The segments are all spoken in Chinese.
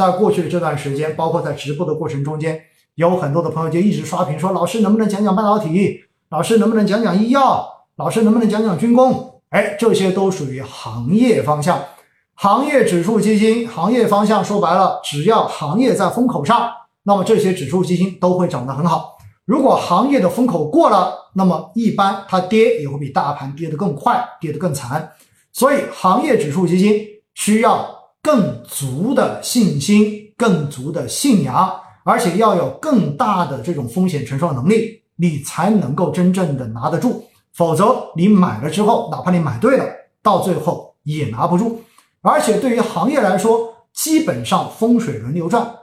在过去的这段时间，包括在直播的过程中间，有很多的朋友就一直刷屏说：“老师能不能讲讲半导体？老师能不能讲讲医药？老师能不能讲讲军工？”哎，这些都属于行业方向。行业指数基金行业方向说白了，只要行业在风口上，那么这些指数基金都会涨得很好。如果行业的风口过了，那么一般它跌也会比大盘跌得更快，跌得更惨。所以，行业指数基金需要更足的信心、更足的信仰，而且要有更大的这种风险承受能力，你才能够真正的拿得住。否则，你买了之后，哪怕你买对了，到最后也拿不住。而且对于行业来说，基本上风水轮流转，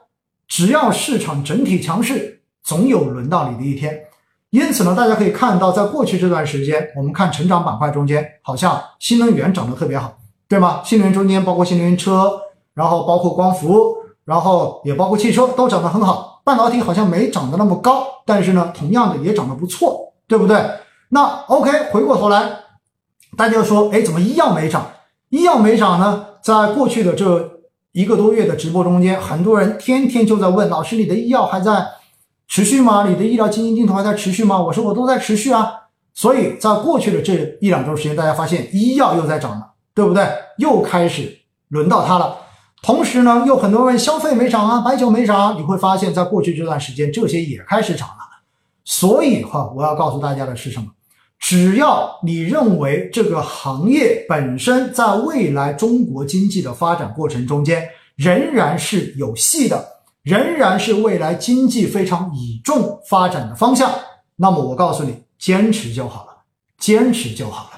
只要市场整体强势，总有轮到你的一天。因此呢，大家可以看到，在过去这段时间，我们看成长板块中间，好像新能源涨得特别好，对吗？新能源中间包括新能源车，然后包括光伏，然后也包括汽车，都涨得很好。半导体好像没涨得那么高，但是呢，同样的也涨得不错，对不对？那 OK，回过头来，大家说，哎，怎么医药没涨？医药没涨呢？在过去的这一个多月的直播中间，很多人天天就在问老师：“你的医药还在持续吗？你的医疗基金定投还在持续吗？”我说：“我都在持续啊。”所以在过去的这一两周时间，大家发现医药又在涨了，对不对？又开始轮到它了。同时呢，又很多人问消费没涨啊，白酒没涨啊。你会发现在过去这段时间，这些也开始涨了。所以哈，我要告诉大家的是什么？只要你认为这个行业本身在未来中国经济的发展过程中间仍然是有戏的，仍然是未来经济非常倚重发展的方向，那么我告诉你，坚持就好了，坚持就好了。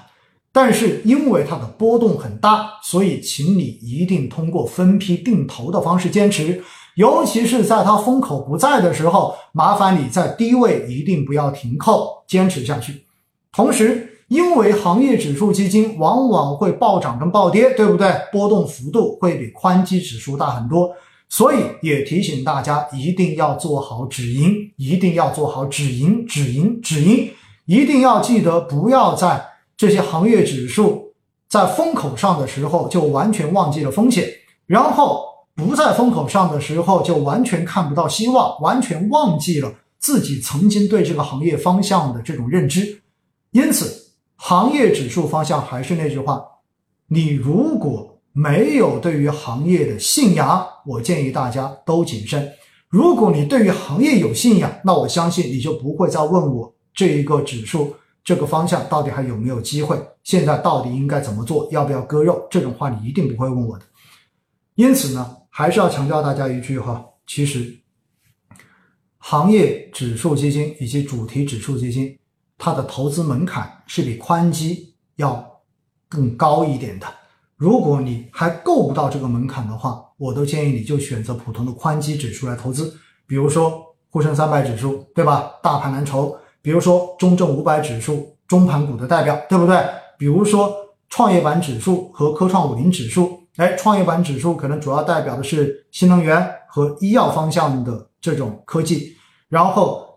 但是因为它的波动很大，所以请你一定通过分批定投的方式坚持，尤其是在它风口不在的时候，麻烦你在低位一定不要停扣，坚持下去。同时，因为行业指数基金往往会暴涨跟暴跌，对不对？波动幅度会比宽基指数大很多，所以也提醒大家一定要做好止盈，一定要做好止盈、止盈、止盈，一定要记得不要在这些行业指数在风口上的时候就完全忘记了风险，然后不在风口上的时候就完全看不到希望，完全忘记了自己曾经对这个行业方向的这种认知。因此，行业指数方向还是那句话，你如果没有对于行业的信仰，我建议大家都谨慎。如果你对于行业有信仰，那我相信你就不会再问我这一个指数这个方向到底还有没有机会，现在到底应该怎么做，要不要割肉这种话，你一定不会问我的。因此呢，还是要强调大家一句哈，其实行业指数基金以及主题指数基金。它的投资门槛是比宽基要更高一点的。如果你还够不到这个门槛的话，我都建议你就选择普通的宽基指数来投资，比如说沪深三百指数，对吧？大盘蓝筹，比如说中证五百指数，中盘股的代表，对不对？比如说创业板指数和科创五零指数，哎，创业板指数可能主要代表的是新能源和医药方向的这种科技，然后。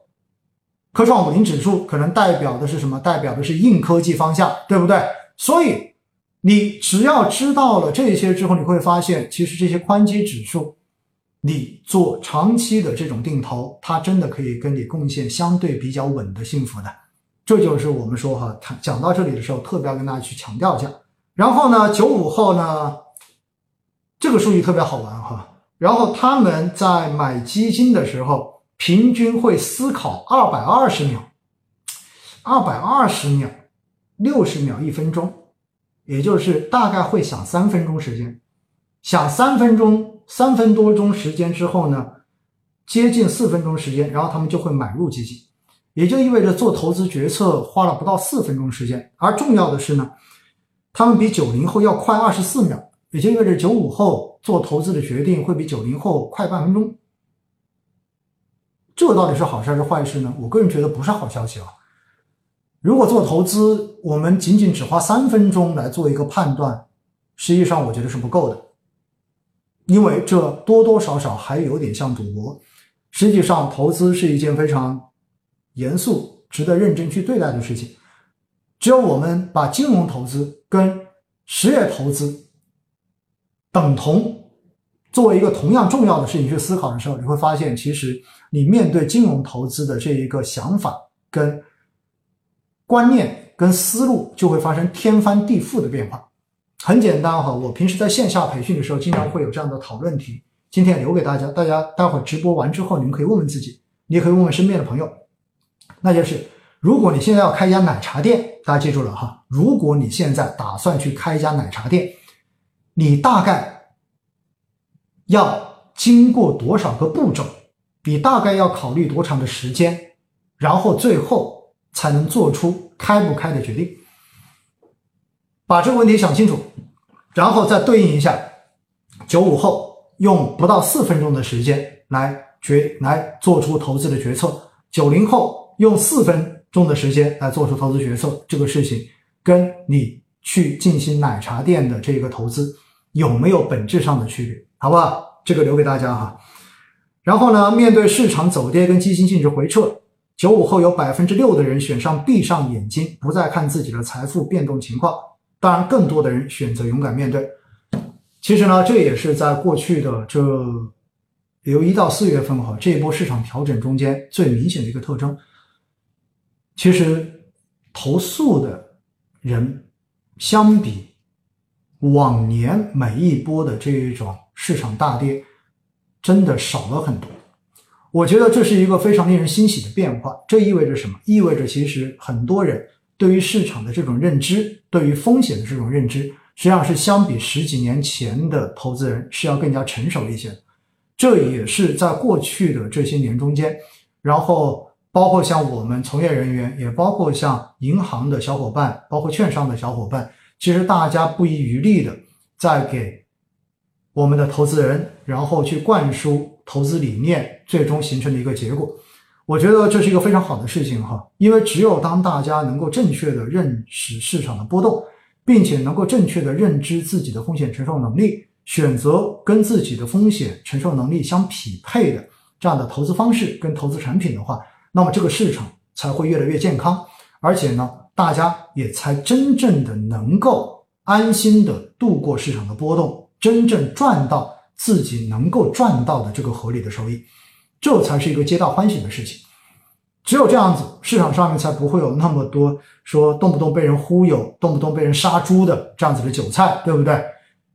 科创五零指数可能代表的是什么？代表的是硬科技方向，对不对？所以你只要知道了这些之后，你会发现，其实这些宽基指数，你做长期的这种定投，它真的可以跟你贡献相对比较稳的幸福的。这就是我们说哈，讲到这里的时候，特别要跟大家去强调一下。然后呢，九五后呢，这个数据特别好玩哈。然后他们在买基金的时候。平均会思考二百二十秒，二百二十秒，六十秒一分钟，也就是大概会想三分钟时间，想三分钟，三分多钟时间之后呢，接近四分钟时间，然后他们就会买入基金，也就意味着做投资决策花了不到四分钟时间。而重要的是呢，他们比九零后要快二十四秒，也就意味着九五后做投资的决定会比九零后快半分钟。这到底是好事还是坏事呢？我个人觉得不是好消息啊。如果做投资，我们仅仅只花三分钟来做一个判断，实际上我觉得是不够的，因为这多多少少还有点像赌博。实际上，投资是一件非常严肃、值得认真去对待的事情。只有我们把金融投资跟实业投资等同作为一个同样重要的事情去思考的时候，你会发现，其实你面对金融投资的这一个想法跟观念跟思路就会发生天翻地覆的变化。很简单哈，我平时在线下培训的时候，经常会有这样的讨论题，今天留给大家，大家待会儿直播完之后，你们可以问问自己，你也可以问问身边的朋友，那就是。如果你现在要开一家奶茶店，大家记住了哈。如果你现在打算去开一家奶茶店，你大概要经过多少个步骤？你大概要考虑多长的时间？然后最后才能做出开不开的决定。把这个问题想清楚，然后再对应一下，九五后用不到四分钟的时间来决来做出投资的决策，九零后用四分。钟的时间来做出投资决策，这个事情跟你去进行奶茶店的这个投资有没有本质上的区别？好不好？这个留给大家哈。然后呢，面对市场走跌跟基金净值回撤，九五后有百分之六的人选上闭上眼睛，不再看自己的财富变动情况。当然，更多的人选择勇敢面对。其实呢，这也是在过去的这由一到四月份哈这一波市场调整中间最明显的一个特征。其实，投诉的人相比往年每一波的这一种市场大跌，真的少了很多。我觉得这是一个非常令人欣喜的变化。这意味着什么？意味着其实很多人对于市场的这种认知，对于风险的这种认知，实际上是相比十几年前的投资人是要更加成熟一些。这也是在过去的这些年中间，然后。包括像我们从业人员，也包括像银行的小伙伴，包括券商的小伙伴，其实大家不遗余力的在给我们的投资人，然后去灌输投资理念，最终形成的一个结果。我觉得这是一个非常好的事情哈，因为只有当大家能够正确的认识市场的波动，并且能够正确的认知自己的风险承受能力，选择跟自己的风险承受能力相匹配的这样的投资方式跟投资产品的话。那么这个市场才会越来越健康，而且呢，大家也才真正的能够安心的度过市场的波动，真正赚到自己能够赚到的这个合理的收益，这才是一个皆大欢喜的事情。只有这样子，市场上面才不会有那么多说动不动被人忽悠、动不动被人杀猪的这样子的韭菜，对不对？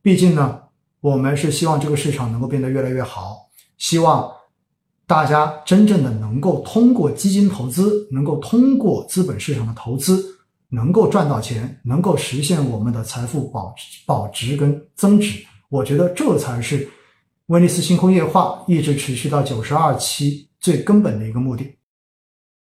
毕竟呢，我们是希望这个市场能够变得越来越好，希望。大家真正的能够通过基金投资，能够通过资本市场的投资，能够赚到钱，能够实现我们的财富保保值跟增值，我觉得这才是威尼斯星空夜话一直持续到九十二期最根本的一个目的。